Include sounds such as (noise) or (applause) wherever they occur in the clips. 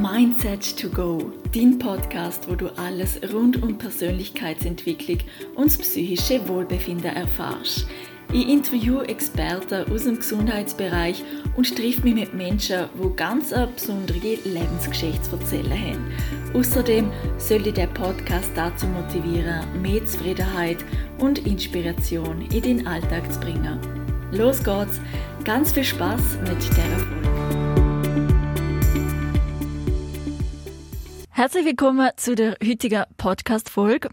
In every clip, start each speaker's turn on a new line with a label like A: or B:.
A: Mindset to Go, dein Podcast, wo du alles rund um Persönlichkeitsentwicklung und das psychische Wohlbefinden erfährst. Ich interviewe Experten aus dem Gesundheitsbereich und treffe mich mit Menschen, die ganz eine besondere Lebensgeschichte zu erzählen haben. Außerdem soll dich der Podcast dazu motivieren, mehr Zufriedenheit und Inspiration in den Alltag zu bringen. Los geht's! Ganz viel Spaß mit der Folge! Herzlich willkommen zu der heutigen Podcast-Folge.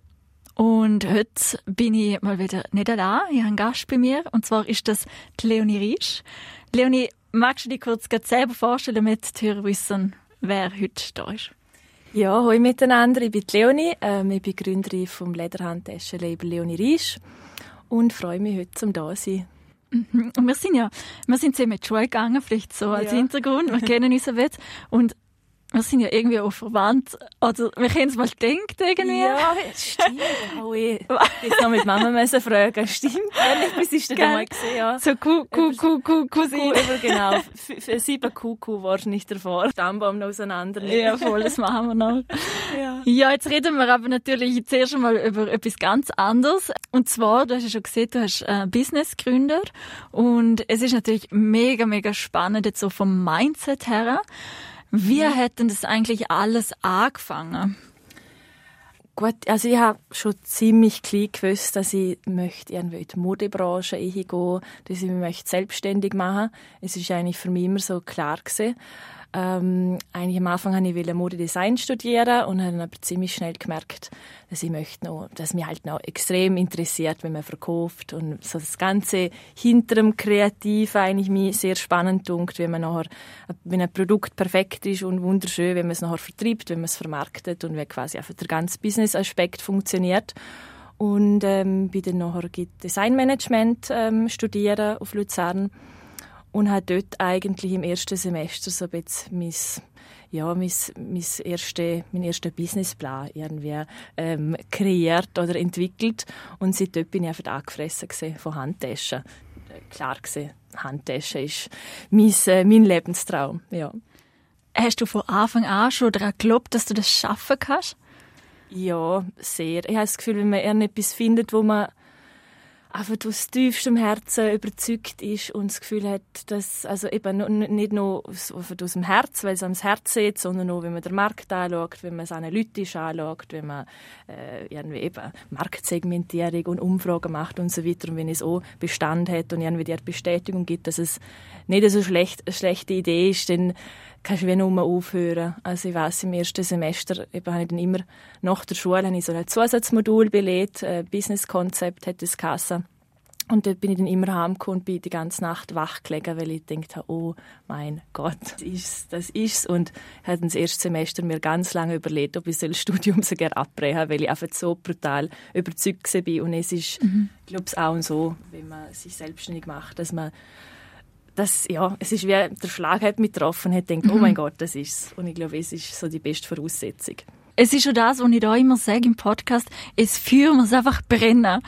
A: Und heute bin ich mal wieder nicht allein. Ich habe einen Gast bei mir. Und zwar ist das die Leonie Riesch. Leonie, magst du dich kurz selber vorstellen, damit die Hörer wissen, wer heute da ist?
B: Ja, hallo miteinander. Ich bin Leonie. Ähm, ich bin Gründerin vom Lederhandtaschenlabel Leonie Riesch und freue mich heute zum da sein.
A: Mhm. Und wir sind ja, wir sind zusammen in die Schule gegangen, vielleicht so als ja. Hintergrund. Wir kennen uns ein bisschen. Und wir sind ja irgendwie auch verwandt. Oder wir können es mal denken irgendwie.
B: Ja, stimmt. Oh, (laughs) ich jetzt noch mit Mama müssen fragen. Stimmt, ehrlich, bis ich das mal gesehen ja.
A: So Kuh, Kuh, Kuh, Kuh, Cousine.
B: genau. Für sieben Kuh, warst du nicht davor. Stammbaum noch auseinander.
A: Ja, voll, das machen wir noch. Ja. ja, jetzt reden wir aber natürlich zuerst einmal über etwas ganz anderes. Und zwar, du hast ja schon gesehen, du hast ein Business gegründet. Und es ist natürlich mega, mega spannend jetzt so vom Mindset her. Wie ja. hat denn das eigentlich alles angefangen?
B: Gut, also ich habe schon ziemlich klein gewusst, dass ich möchte irgendwie in die Modebranche gehen, dass ich mich selbstständig machen. Es ist eigentlich für mich immer so klar gewesen. Ähm, eigentlich am Anfang wollte ich Modedesign studieren und habe dann aber ziemlich schnell gemerkt, dass ich möchte noch, dass mich halt noch extrem interessiert, wenn man verkauft und so das ganze hinter dem eigentlich mich sehr spannend dunkt, wenn man nachher, wenn ein Produkt perfekt ist und wunderschön, wenn man es nachher vertreibt, wenn man es vermarktet und wie quasi einfach der ganze Business-Aspekt funktioniert. Und ähm, bin dann nachher Designmanagement ähm, studieren auf Luzern und habe dort eigentlich im ersten Semester so ein bisschen mein, ja, mein, mein erste, mein erster Businessplan irgendwie ähm, kreiert oder entwickelt und seitdem bin ich einfach angefressen von Handtaschen. Klar gesehen, Handtaschen ist mein, äh, mein Lebenstraum, ja.
A: Hast du von Anfang an schon daran geglaubt, dass du das schaffen kannst?
B: Ja, sehr. Ich habe das Gefühl, wenn man etwas findet, wo man einfach aus tiefstem Herzen überzeugt ist und das Gefühl hat, dass, also eben nicht nur aus, aus dem Herz, weil es am Herz sieht, sondern auch, wenn man den Markt anschaut, wenn man es analytisch anschaut, wenn man äh, irgendwie eben Marktsegmentierung und Umfragen macht und so weiter und wenn es auch Bestand hat und irgendwie die Bestätigung gibt, dass es nicht eine so schlecht, eine schlechte Idee ist, dann kannst du wie nur aufhören. Also ich weiß im ersten Semester eben habe ich dann immer nach der Schule habe ich so ein Zusatzmodul belegt, äh, Business Concept hat das geheißen. Und dort bin ich dann immer heimgekommen und bin die ganze Nacht wach gelegen, weil ich gedacht habe, oh mein Gott, das ist das ist's. Und ich habe das erste Semester mir ganz lange überlegt, ob ich das Studium (laughs) so gerne abbrechen weil ich einfach so brutal überzeugt war. Und es ist, mhm. ich glaube, auch so, wenn man sich selbstständig macht, dass man das, ja, es ist wie der Schlag hat mich getroffen und hat gedacht, oh mhm. mein Gott, das ist es. Und ich glaube, es ist so die beste Voraussetzung.
A: Es ist schon das, was ich da immer sage im Podcast, es führt muss einfach brennen. Ja,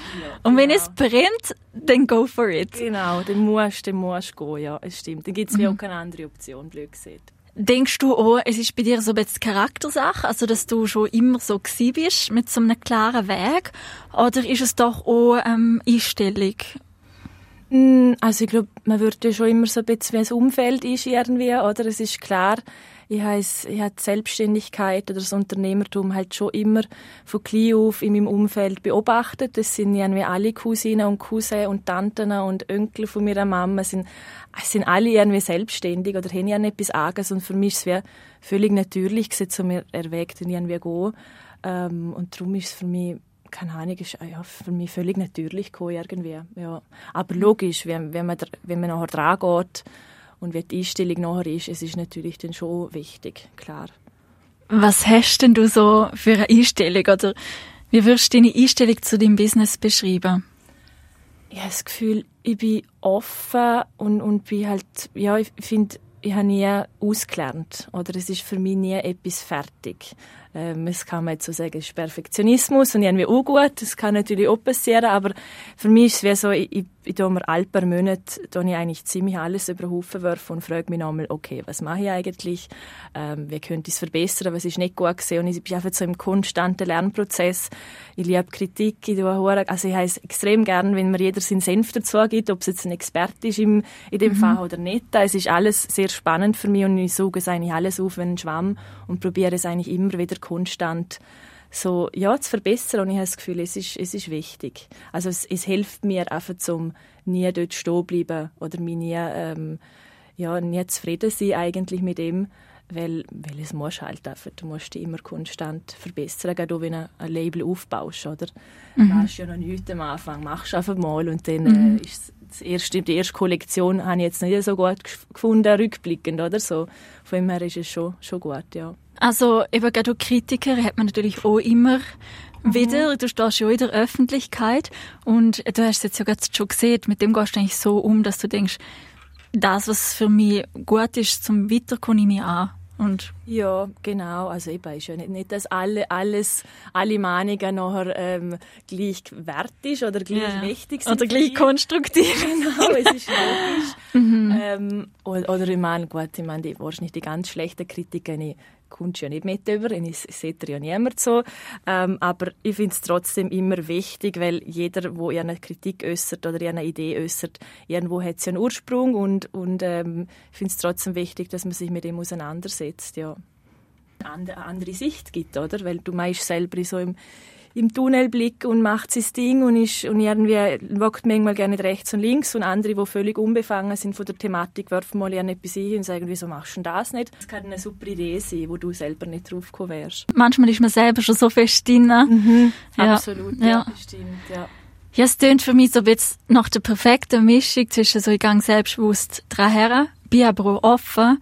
A: und wenn genau. es brennt, dann go for it.
B: Genau, dann musst du, dann musst du gehen, ja, es stimmt. Dann gibt es mhm. auch keine andere Option, blöd gesagt.
A: Denkst du auch, es ist bei dir so ein bisschen Charaktersache, also dass du schon immer so gewesen bist, mit so einem klaren Weg? Oder ist es doch auch ähm, Einstellung?
B: Mm, also ich glaube, man würde ja schon immer so ein bisschen, wie das Umfeld ist irgendwie, oder? Es ist klar, ich habe, ich die Selbstständigkeit oder das Unternehmertum halt schon immer von klein auf in meinem Umfeld beobachtet. Das sind irgendwie alle Cousinen und Cousins und Tanten und Onkel von meiner Mama sind, sind alle irgendwie selbstständig oder haben ja etwas Eigenes und für mich ist es völlig natürlich gewesen, zu mir erwägt irgendwie gehen. Ähm, und darum ist es für mich keine Ahnung, ist ja, für mich völlig natürlich gekommen, irgendwie. Ja. Aber logisch, wenn, wenn, man, wenn man nachher dran geht, und wie die Einstellung nachher ist, es ist natürlich dann schon wichtig, klar.
A: Was hast denn du so für eine Einstellung oder wie würdest du deine Einstellung zu deinem Business beschreiben?
B: Ich habe das Gefühl, ich bin offen und, und bin halt, ja, ich finde, ich habe nie ausgelernt oder es ist für mich nie etwas fertig. Ähm, es kann man jetzt so sagen, ist Perfektionismus und irgendwie auch gut, das kann natürlich auch passieren, aber für mich ist es wie so, ich, ich tue mir alle paar Monate ich eigentlich ziemlich alles über den Haufen werfen und frage mich nochmal, okay, was mache ich eigentlich, ähm, wie könnte ich es verbessern, was ist nicht gut gewesen und ich bin einfach so im konstanten Lernprozess. Ich liebe Kritik, ich tue also ich heiße extrem gern, wenn mir jeder seinen Senf dazu gibt, ob es jetzt ein Experte ist im, in dem mhm. Fall oder nicht. Es ist alles sehr spannend für mich und ich suche es eigentlich alles auf wie ein Schwamm und probiere es eigentlich immer wieder konstant so, ja, zu verbessern. Und ich habe das Gefühl, es ist, es ist wichtig. Also es, es hilft mir einfach, zum nie dort stehen bleiben oder mich nie, ähm, ja, nie zufrieden sein eigentlich mit dem, weil, weil es muss halt einfach, du musst dich immer konstant verbessern, gerade wenn du ein Label aufbaust, oder? Mhm. Du weißt ja noch nichts am Anfang, machst einfach mal und dann mhm. äh, ist das erste, die erste Kollektion habe ich jetzt nicht so gut gefunden, rückblickend, oder so. Von dem her ist es schon, schon gut, ja.
A: Also eben gerade Kritiker hat man natürlich auch immer mhm. wieder. Du stehst ja in der Öffentlichkeit und du hast es jetzt ja gerade schon gesehen, mit dem gehst du eigentlich so um, dass du denkst, das, was für mich gut ist zum Weiterkommen, nehme ich an. Und
B: ja, genau. Also eben ist ja nicht, nicht dass alle, alles, alle Mahnungen nachher ähm, gleich wert ist oder gleich ja. wichtig
A: sind. Oder gleich konstruktiv.
B: Genau, es ist logisch. (laughs) mhm. ähm, oder, oder ich meine, gut, ich meine, die, wahrscheinlich die ganz schlechten Kritiker, ich kommst ja nicht mit über, ich sehe ja niemand so. Ähm, aber ich finde es trotzdem immer wichtig, weil jeder, der eine Kritik äußert oder eine Idee äußert, irgendwo hat sie einen Ursprung und, und ähm, ich finde es trotzdem wichtig, dass man sich mit dem auseinandersetzt, ja. Eine andere Sicht gibt, oder? Weil du meinst selber so im im Tunnelblick und macht sein Ding und, ist, und irgendwie wagt manchmal gerne rechts und links und andere, die völlig unbefangen sind von der Thematik, werfen mal etwas ein und sagen, wieso machst du das nicht? Das kann eine super Idee sein, wo du selber nicht drauf gekommen wärst.
A: Manchmal ist man selber schon so fest drin.
B: Mhm, ja. Absolut, ja, ja. stimmt, ja.
A: Ja, es klingt für mich so jetzt nach der perfekten Mischung zwischen so, ich gehe selbstbewusst dran her, bin aber auch offen,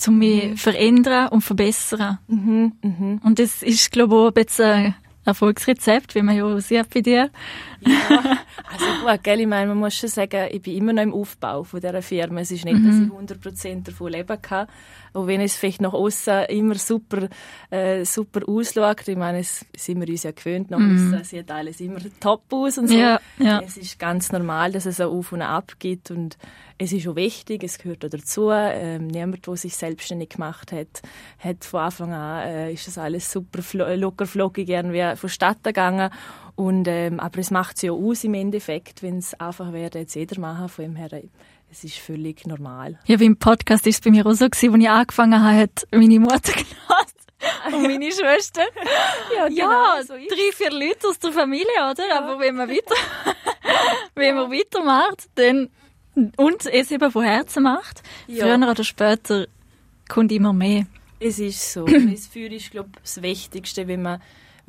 A: zu mich mhm. verändern und verbessern. Mhm, mh. Und das ist, glaube ich, auch ein bisschen Erfolgsrezept, wie man ja auch sieht bei dir.
B: Ja, (laughs) also gut, gell, ich meine, man muss schon sagen, ich bin immer noch im Aufbau von dieser Firma. Es ist nicht, mhm. dass ich 100% davon leben kann. Auch wenn es vielleicht nach außen immer super, äh, super ausschaut. Ich meine, es sind wir uns ja gewöhnt, nach mhm. außen sieht alles immer top aus und so. Ja, ja. Es ist ganz normal, dass es auch auf und ab geht und es ist auch wichtig, es gehört auch dazu. Ähm, niemand, der sich selbstständig gemacht hat, hat von Anfang an, äh, ist das alles super locker flockig irgendwie vonstatten gegangen. Und, ähm, aber es macht es ja aus im Endeffekt, wenn es einfach wäre, jetzt jeder machen. Von dem her, es ist völlig normal.
A: Ja, wie im Podcast ist es bei mir auch so als ich angefangen habe, hat meine Mutter (laughs) genossen. Und meine Schwester. (laughs) ja, genau, ja so drei, vier Leute aus der Familie, oder? Ja. Aber wenn man weiter, (laughs) wenn man weitermacht, dann und es eben von Herzen macht. Ja. Früher oder später kommt immer mehr.
B: Es ist so. (clears throat) das Feuer ist, glaube ich, das Wichtigste, wenn man,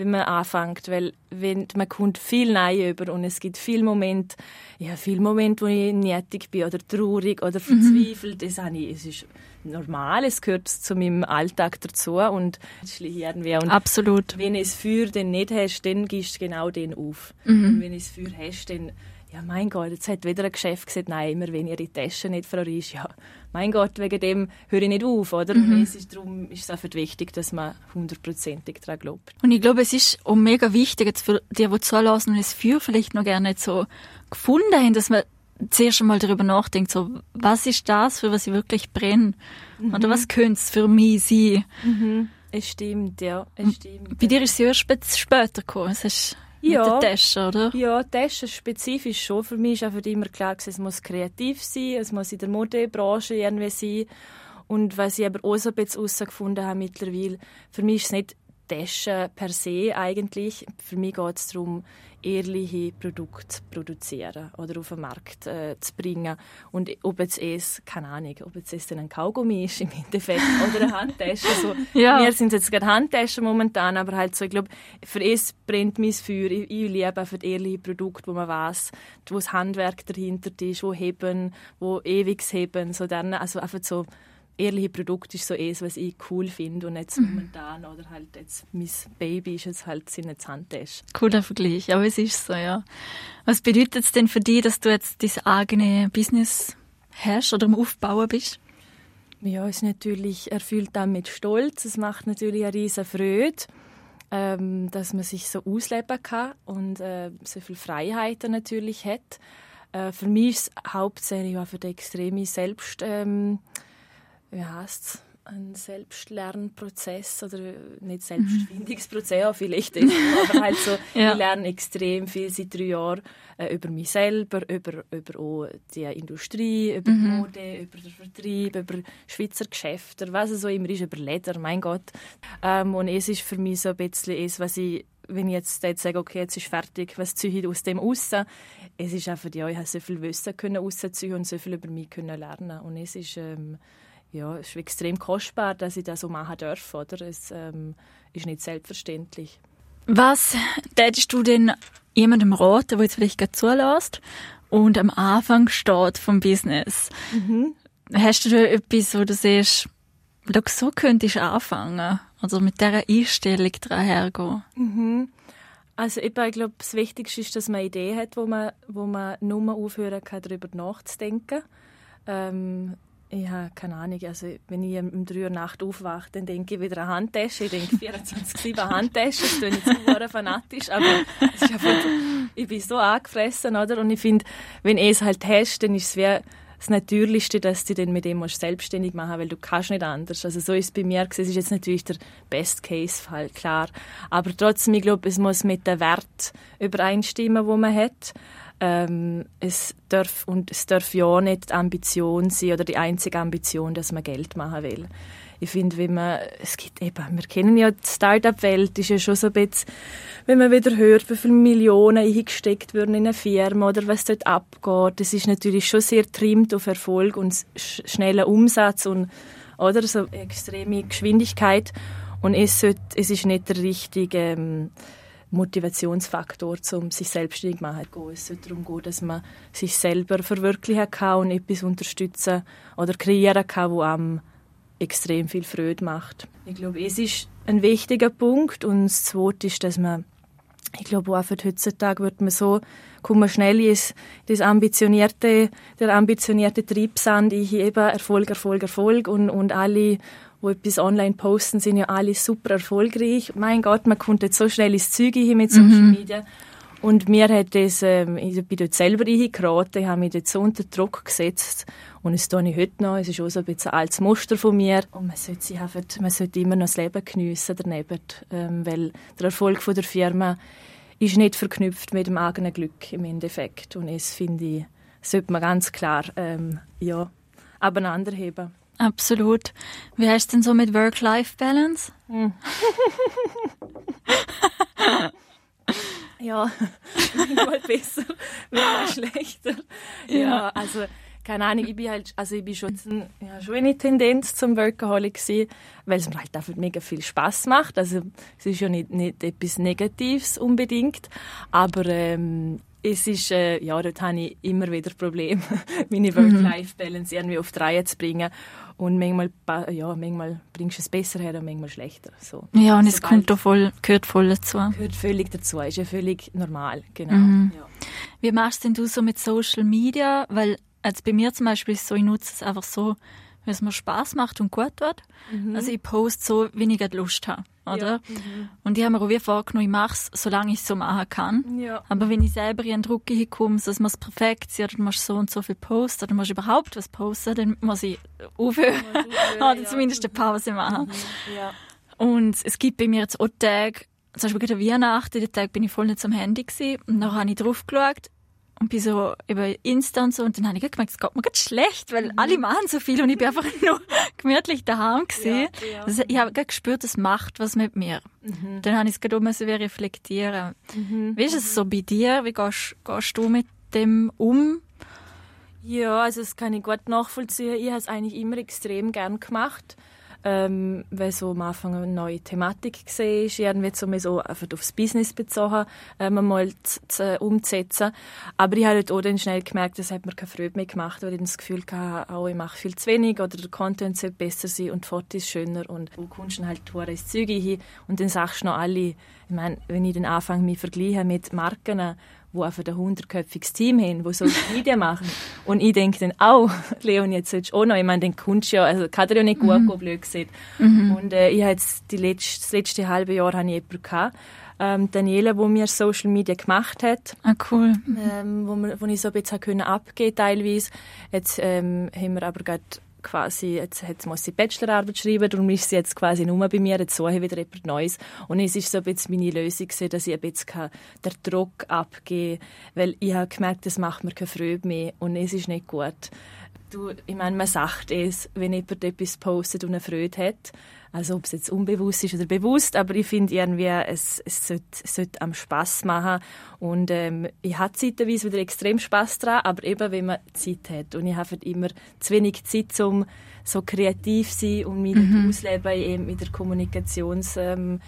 B: wenn man anfängt. Weil wenn, man kommt viel neu über und es gibt viele Momente, ja, viele Momente, wo ich nötig bin oder traurig oder mhm. verzweifelt. Mhm. Das ich, es ist normal, es gehört zu meinem Alltag dazu und irgendwie. Und
A: Absolut.
B: Wenn du das Feuer dann nicht hast, dann gehst du genau den auf. Mhm. Und wenn du das Feuer hast, dann ja, mein Gott, jetzt hat wieder ein Geschäft gesagt, nein, immer wenn ihre Tasche nicht ist, ja, mein Gott, wegen dem höre ich nicht auf, oder? Mhm. Es ist, darum ist es einfach wichtig, dass man hundertprozentig daran glaubt.
A: Und ich glaube, es ist auch mega wichtig, jetzt für die, die zulassen und das Feuer vielleicht noch gerne nicht so gefunden haben, dass man zuerst einmal darüber nachdenkt, so, was ist das, für was ich wirklich brenne? Mhm. Oder was könnte es für mich sein?
B: Mhm. Es stimmt, ja, es stimmt.
A: Bei dir ist es ja erst später gekommen. Es ist ja. Mit der Tasche, oder?
B: Ja, Tasche spezifisch schon. Für mich ist einfach immer klar, es muss kreativ sein, es muss in der Modebranche irgendwie sein. Und was ich aber auch so ein bisschen herausgefunden habe mittlerweile, für mich ist es nicht Tasche per se eigentlich. Für mich geht es darum, ehrliche Produkte zu produzieren oder auf den Markt äh, zu bringen. Und ob jetzt es, keine Ahnung, ob jetzt es ein Kaugummi ist im Endeffekt (laughs) oder eine Handtasche. So, ja. Wir sind jetzt gerade Handtaschen momentan, aber halt so, ich glaube, für es brennt mein Feuer. Ich, ich liebe die ehrlichen Produkte, wo man weiß, wo das Handwerk dahinter ist, wo heben, wo ewig heben. So dann, also einfach so ehrliche Produkt ist so es, was ich cool finde und jetzt mhm. momentan oder halt jetzt mein Baby ist jetzt halt seine Handtasche.
A: Cooler Vergleich, aber es ist so, ja. Was bedeutet es denn für dich, dass du jetzt dein eigenes Business hast oder am Aufbauen bist?
B: Ja, es ist natürlich erfüllt dann mit Stolz. Es macht natürlich eine riesen Freude, ähm, dass man sich so ausleben kann und äh, so viele Freiheiten natürlich hat. Äh, für mich ist es hauptsächlich auch für die extreme Selbst, ähm, wie heißt's? ein Selbstlernprozess oder nicht Selbstfindungsprozess, (laughs) ja, vielleicht ist, aber halt so, (laughs) ja. ich lerne extrem viel seit drei Jahren äh, über mich selber, über, über auch die Industrie, über mhm. Mode, über den Vertrieb, über Schweizer Geschäfte, was es so immer ist, über Leder, mein Gott. Ähm, und es ist für mich so ein bisschen es, was ich wenn ich jetzt, jetzt sage, okay, jetzt ist fertig, was ziehe ich aus dem raus? Es ist einfach, ja, ich habe so viel Wissen können rausziehen und so viel über mich können lernen und es ist ähm, ja, es ist extrem kostbar, dass ich das so machen darf. Oder? Es ähm, ist nicht selbstverständlich.
A: Was tätest du denn jemandem raten, der jetzt vielleicht gerade zulässt und am Anfang steht vom Business? Mhm. Hast du da etwas, wo du siehst, so könntest du anfangen? Also mit dieser Einstellung dahergehen?
B: Mhm. Also ich glaube, das Wichtigste ist, dass man eine Idee hat, wo man, wo man nur aufhören kann, darüber nachzudenken. Ähm, habe keine Ahnung. Also, wenn ich um 3 Uhr Nacht aufwache, dann denke ich wieder an Handtasche. Ich denke 24-7 Handtasche. Das klingt jetzt fanatisch, aber ist einfach, ich bin so angefressen. Oder? Und ich finde, wenn du es halt hast, dann ist es wie das Natürlichste, dass du dann mit dem selbstständig machen weil du kannst nicht anders. Also so ist es bei mir. Es ist jetzt natürlich der Best-Case-Fall, klar. Aber trotzdem, ich glaube, es muss mit dem Wert übereinstimmen, wo man hat. Ähm, es darf und es darf ja nicht die Ambition sein oder die einzige Ambition, dass man Geld machen will. Ich finde, wenn man, es gibt eben, wir kennen ja die Start-up-Welt, ist ja schon so ein bisschen, wenn man wieder hört, wie viele Millionen eingesteckt werden in eine Firma oder was dort abgeht, das ist natürlich schon sehr trimmt auf Erfolg und schneller Umsatz und, oder, so extreme Geschwindigkeit und es, sollte, es ist nicht der richtige, ähm, Motivationsfaktor, um sich selbstständig zu machen. Es sollte darum gehen, dass man sich selber verwirklichen kann und etwas unterstützen oder kreieren kann, was einem extrem viel Freude macht. Ich glaube, es ist ein wichtiger Punkt und das Zweite ist, dass man ich glaube, auch für heutzutage wird man so, kommt man schnell ins das ambitionierte, der ambitionierte Triebsand, ich eben Erfolg, Erfolg, Erfolg und, und alle wo etwas online posten, sind ja alle super erfolgreich. Mein Gott, man kommt jetzt so schnell ins Zeug hin mit Social mhm. Und mir hat das, ähm, ich bin dort selber reingeraten, ich habe mich dort so unter Druck gesetzt. Und das tue ich heute noch. Es ist auch so ein bisschen ein altes Muster von mir. Und man sollte, sich einfach, man sollte immer noch das Leben geniessen daneben. Ähm, weil der Erfolg von der Firma ist nicht verknüpft mit dem eigenen Glück im Endeffekt. Und das finde ich, sollte man ganz klar, ähm, ja, abeinander heben.
A: Absolut. Wie heißt es denn so mit Work-Life-Balance? Hm. (laughs) (laughs)
B: ja, (laughs) manchmal besser, manchmal schlechter. Ja. ja. also keine Ahnung, ich bin halt, also ich bin schon, ja, schon eine Tendenz zum Workaholic gewesen, weil es mir halt einfach mega viel Spaß macht. Also es ist ja nicht, nicht etwas Negatives unbedingt, aber ähm, es ist, äh, ja, dort habe ich immer wieder Probleme, (laughs) meine Work-Life-Balance irgendwie auf die Reihe zu bringen. Und manchmal, ja, manchmal bringst du es besser her und manchmal schlechter. So.
A: Ja, und es kommt da voll, gehört voll dazu.
B: Gehört völlig dazu, ist ja völlig normal, genau. Mhm. Ja.
A: Wie machst denn du so mit Social Media? Weil, also bei mir zum Beispiel ist es so, ich nutze es einfach so, wenn es mir Spaß macht und gut wird. Mhm. Also ich poste so, wenn ich Lust habe oder? Ja. Mhm. Und ich habe mir auch wie vorgenommen, ich mache es, solange ich es so machen kann. Ja. Aber wenn ich selber in den Druck hinkomme, so, es muss perfekt sein, oder du musst so und so viel posten, oder du musst überhaupt was posten, dann muss ich aufhören, (laughs) oder zumindest eine Pause machen. Mhm. Ja. Und es gibt bei mir jetzt auch Tage, zum Beispiel gerade Weihnachten, den Tag bin ich voll nicht am Handy gewesen, und dann habe ich drauf geschaut, und bin so über Insta und so und dann habe ich gemerkt, es geht mir ganz schlecht, weil mhm. alle machen so viel und ich bin einfach (laughs) nur gemütlich daheim gesehen. Ja, ja. Also ich habe gespürt, es macht was mit mir. Mhm. Dann habe ich es gerade um so reflektieren. Mhm. Wie ist es so bei dir? Wie gehst, gehst du mit dem um?
B: Ja, also das kann ich gut nachvollziehen. Ich habe es eigentlich immer extrem gern gemacht ähm, weil so am Anfang eine neue Thematik gesehen ist, irgendwie so, einfach aufs Business bezogen, ähm, mal zu, zu, umzusetzen. Aber ich habe halt auch dann schnell gemerkt, das hat mir keine Freude mehr gemacht, weil ich das Gefühl hatte, oh, ich mache viel zu wenig oder der Content sollte besser sein und die Fotos schöner und du kommst dann halt ins Zeug hin und dann sagst du noch alle, ich meine, wenn ich den Anfang mich vergleiche mit Marken, wo einfach ein hundertköpfiges Team haben, wo Social Media machen. Und ich denke dann, auch, (laughs) Leon, jetzt sollst du auch noch, ich meine, den kommst ja, also kann dir ja nicht gut mhm. gehen, blöd gesagt. Mhm. Und äh, ich jetzt die letzte, das letzte halbe Jahr habe ich jemanden gehabt, ähm, Daniela, wo mir Social Media gemacht hat.
A: Ah, cool.
B: Ähm, wo, wir, wo ich so ein bisschen können abgehen teilweise. Jetzt ähm, haben wir aber gerade quasi, jetzt, jetzt muss sie Bachelorarbeit schreiben, darum ist sie jetzt quasi nur bei mir, jetzt suche ich wieder etwas Neues. Und es ist so ein bisschen meine Lösung gewesen, dass ich ein bisschen den Druck abgeben kann, weil ich habe gemerkt, das macht mir keine Freude mehr und es ist nicht gut. Du, ich meine, man sagt es, wenn jemand etwas postet und eine Freude hat, also ob es jetzt unbewusst ist oder bewusst, aber ich finde irgendwie, es, es, sollte, es sollte am Spass machen. Und ähm, ich habe zeitweise wieder extrem Spass daran, aber eben, wenn man Zeit hat. Und ich habe immer zu wenig Zeit, um so kreativ sein und mich mhm. ausleben eben in der Kommunikations, ähm,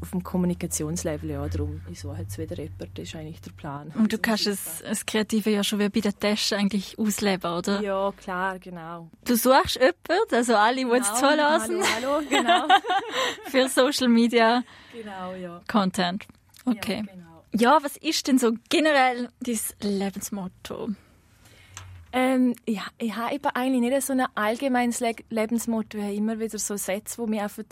B: auf dem Kommunikationslevel. Ja, darum, ich suche jetzt wieder jemanden, das ist eigentlich der Plan.
A: Und du kannst es, das Kreative ja schon wie bei der Tasche eigentlich ausleben, oder?
B: Ja, klar, genau.
A: Du suchst jemanden, also alle, die genau, jetzt zulassen.
B: Hallo, hallo, (laughs) genau.
A: für Social Media
B: genau, ja.
A: Content. Okay.
B: Ja, genau.
A: ja, was ist denn so generell dein Lebensmotto?
B: Ähm, ja, ich habe eben eigentlich nicht so ein allgemeines Le Lebensmotto. Ich habe immer wieder so Sätze, die mich einfach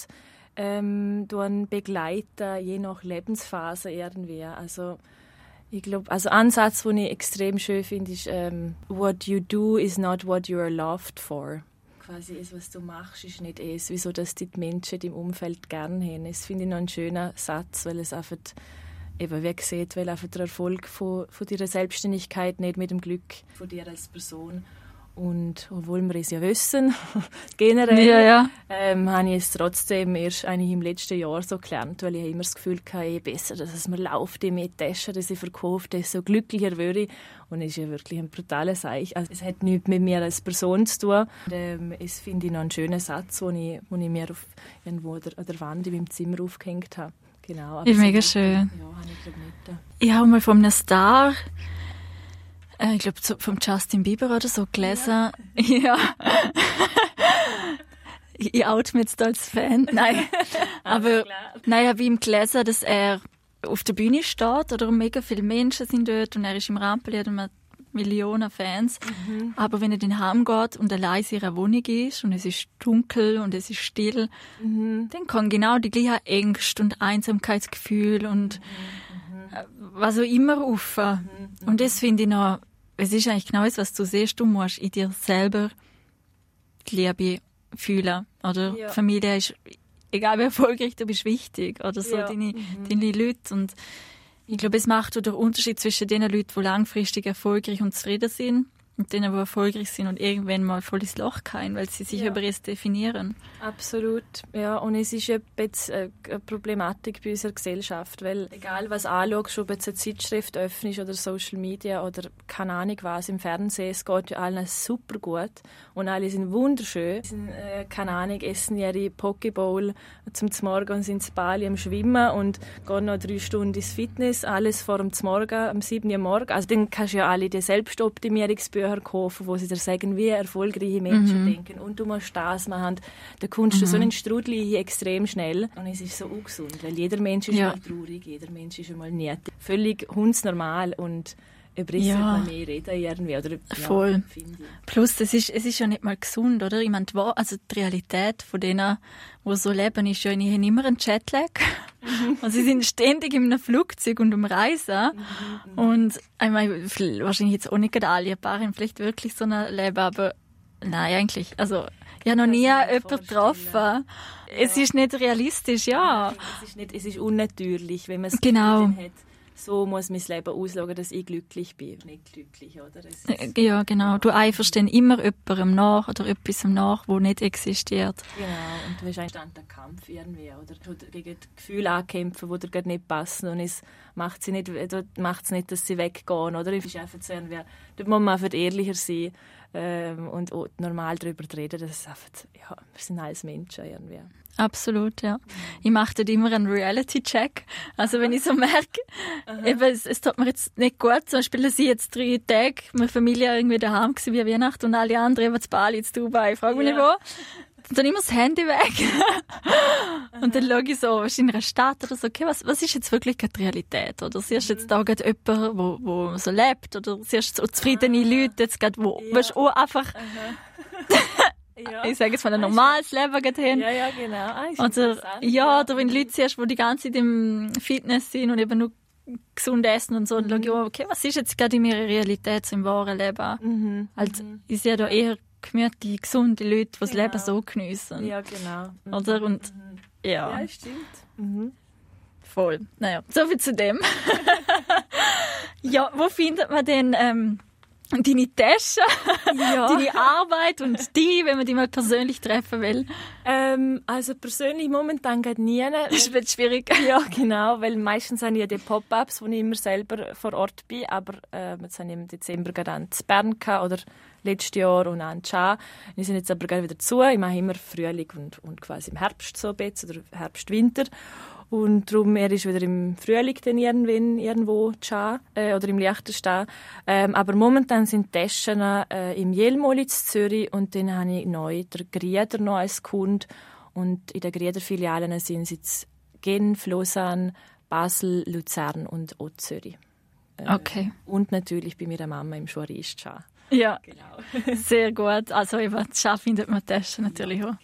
B: ähm, begleiten, je nach Lebensphase irgendwie. Also ich glaube, also ein Satz, den ich extrem schön finde, ist ähm, «What you do is not what you are loved for». Quasi, es, was du machst, ist nicht es, wieso dass die Menschen im Umfeld gerne haben. Das finde ich noch ein schöner Satz, weil es einfach eben wie gesagt, weil einfach der Erfolg von, von deiner Selbstständigkeit nicht mit dem Glück von dir als Person und obwohl wir es ja wissen, (laughs) generell,
A: ja, ja.
B: Ähm, habe ich es trotzdem erst eigentlich im letzten Jahr so gelernt, weil ich immer das Gefühl hatte, je besser dass es mir läuft, je mehr Taschen dass ich verkaufe, desto glücklicher würde ich. Und es ist ja wirklich ein brutaler Seich. Also, es hat nichts mit mir als Person zu tun. Und, ähm, es finde ich noch einen schönen Satz, den ich, den ich mir auf, irgendwo an der, an der Wand in meinem Zimmer aufgehängt habe. Genau.
A: Ist mega schön.
B: Ja, habe ich glaube nicht.
A: Ich habe mal von einem Star, äh, ich glaube vom Justin Bieber oder so gelesen. Ja. (laughs) ja. ich out mich jetzt als Fan. Nein. (laughs) Aber nein, ich habe ihm gelesen, dass er auf der Bühne steht oder mega viele Menschen sind dort und er ist im Rampenlied und man Millionen Fans. Mhm. Aber wenn er dann heimgeht und allein in ihrer Wohnung ist und es ist dunkel und es ist still, mhm. dann kann genau die gleiche Ängste und Einsamkeitsgefühl und mhm. Äh, was auch immer auf. Mhm. Und das finde ich noch, es ist eigentlich genau das, was du siehst, du musst in dir selber die Liebe fühlen. Oder ja. Familie ist, egal wie erfolgreich du bist, wichtig. Oder so, ja. deine, mhm. deine Leute. Und ich glaube, es macht auch den Unterschied zwischen den Leuten, die langfristig erfolgreich und zufrieden sind und denen, die erfolgreich sind und irgendwann mal voll ins Loch fallen, weil sie sich ja. über es definieren.
B: Absolut, ja. Und es ist jetzt eine Problematik bei unserer Gesellschaft, weil egal was anschaust, ob jetzt eine Zeitschrift öffnest oder Social Media oder keine Ahnung was im Fernsehen, es geht ja allen super gut und alle sind wunderschön. Sie sind, äh, keine Ahnung, essen ihre Pokeball zum Morgen und sind in Bali am Schwimmen und gehen noch drei Stunden ins Fitness, alles vor dem Morgen, am 7. Uhr morgen. Also dann kannst du ja alle die Selbstoptimierungsbücher Bücher kaufen, wo sie dir sagen, wie erfolgreiche Menschen mhm. denken. Und du musst das machen. Da kommst du mhm. so einen Strudel extrem schnell. Und es ist so ungesund, weil jeder Mensch ist ja. mal traurig, jeder Mensch ist mal nett. Völlig hundsnormal und über das ja. man mehr reden irgendwie. Oder, ja,
A: Voll. Plus, es ist, es ist ja nicht mal gesund, oder? Ich meine, die, also die Realität von denen, die so leben, ist ja, ich habe immer einen Jetlag. Mhm. Und sie sind (laughs) ständig in einem Flugzeug und umreisen. Mhm, mhm. und ich meine, wahrscheinlich jetzt auch nicht alle Paare vielleicht wirklich so ein Leben, aber nein, eigentlich. Also, ich habe noch nie jemanden getroffen. Ja. Es ist nicht realistisch, ja.
B: Es, ist nicht, es ist unnatürlich, wenn man es
A: genau.
B: hat so muss mein Leben ausschauen, dass ich glücklich bin, nicht glücklich, oder?
A: Äh, ja, genau. Du eiferst dann immer jemandem nach oder etwas nach, wo nicht existiert.
B: Genau. Und du hast einen standard Kampf irgendwie, oder? Du gegen Gefühle ankämpfen, die dir gerade nicht passen und es macht sie nicht, macht es nicht, dass sie weggehen, oder? Es ist einfach so irgendwie, da muss man einfach ehrlicher sein ähm, und normal darüber reden, dass es einfach, ja, wir sind alles Menschen irgendwie.
A: Absolut, ja. Ich mache dort immer einen Reality-Check. Also wenn ich so merke, eben, es, es tut mir jetzt nicht gut, zum Beispiel, dass ich jetzt drei Tage mit Familie irgendwie daheim war wie Weihnachten und alle anderen eben zu Bali, zu Dubai, ich frage mich ja. nicht wo. Und dann immer das Handy weg. (laughs) und dann schaue ich so, was in einer Stadt oder so, okay, was, was ist jetzt wirklich die Realität? Oder siehst du jetzt da gerade jemanden, wo, wo so lebt? Oder siehst du so zufriedene ah. Leute jetzt gerade, wo, ja. weißt du, auch einfach, (laughs) ja. ich sage jetzt mal ein normales Leben haben.
B: Ja, ja, genau. Ah,
A: oder, ja, oder wenn Leute siehst, die die ganze Zeit im Fitness sind und eben nur gesund essen und so, und mhm. schaue ich, okay, was ist jetzt gerade in meiner Realität, so im wahren Leben? Mhm. Also, mhm. ich sehe da eher gemütliche, gesunde Leute, die das genau. Leben so geniessen.
B: Ja, genau.
A: Mhm. Oder? Und,
B: mhm. ja. Ja, stimmt. Mhm.
A: Voll. Naja, so viel zu dem. (laughs) ja, wo findet man denn ähm, deine Tasche, ja. (laughs) deine Arbeit und die, wenn man die mal persönlich treffen will?
B: Ähm, also persönlich momentan geht nie.
A: Das (laughs) wird schwierig. (laughs)
B: Ja, genau, weil meistens habe ich ja die Pop-ups, wo ich immer selber vor Ort bin, aber äh, jetzt habe ich im Dezember gerade in Bern gehabt, oder letztes Jahr und an Cha. Wir sind jetzt aber gerade wieder zu. Ich mache immer Frühling und, und quasi im Herbst so ein bisschen, oder Herbst-Winter. Und darum, er ist wieder im Frühling dann irgendwo Cha, äh, oder im Liechtenstein. Ähm, aber momentan sind die Taschen äh, im Jelmolitz Zürich und dann habe ich neu den Grieder noch als Kunde. Und in den Grieder-Filialen sind es jetzt Genf, Lausanne, Basel, Luzern und auch Zürich.
A: Äh, okay.
B: Und natürlich bei meiner Mama im Schwaris Cha.
A: Ja, genau. (laughs) sehr gut. Also über das findet man das natürlich auch.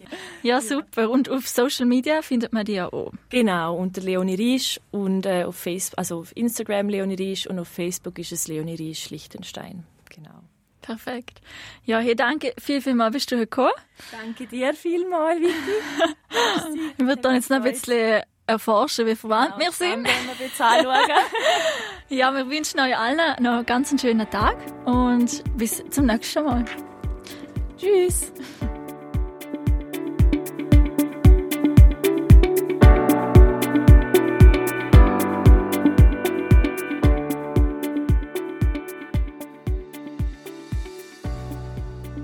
A: Ja, super. Und auf Social Media findet man die ja auch.
B: Genau, unter Leonie Riesch und äh, auf, Facebook, also auf Instagram Leonie Riesch und auf Facebook ist es Leonie Riesch Lichtenstein. Genau.
A: Perfekt. Ja, hey, danke viel, viel mal, bist du gekommen.
B: Danke dir vielmals, Vicky. (laughs)
A: ich würde dann jetzt noch ein bisschen erforschen, wie verwandt genau, wir sind.
B: Wir (laughs)
A: ja, wir wünschen euch allen noch einen ganz schönen Tag und bis zum nächsten Mal.
B: Tschüss.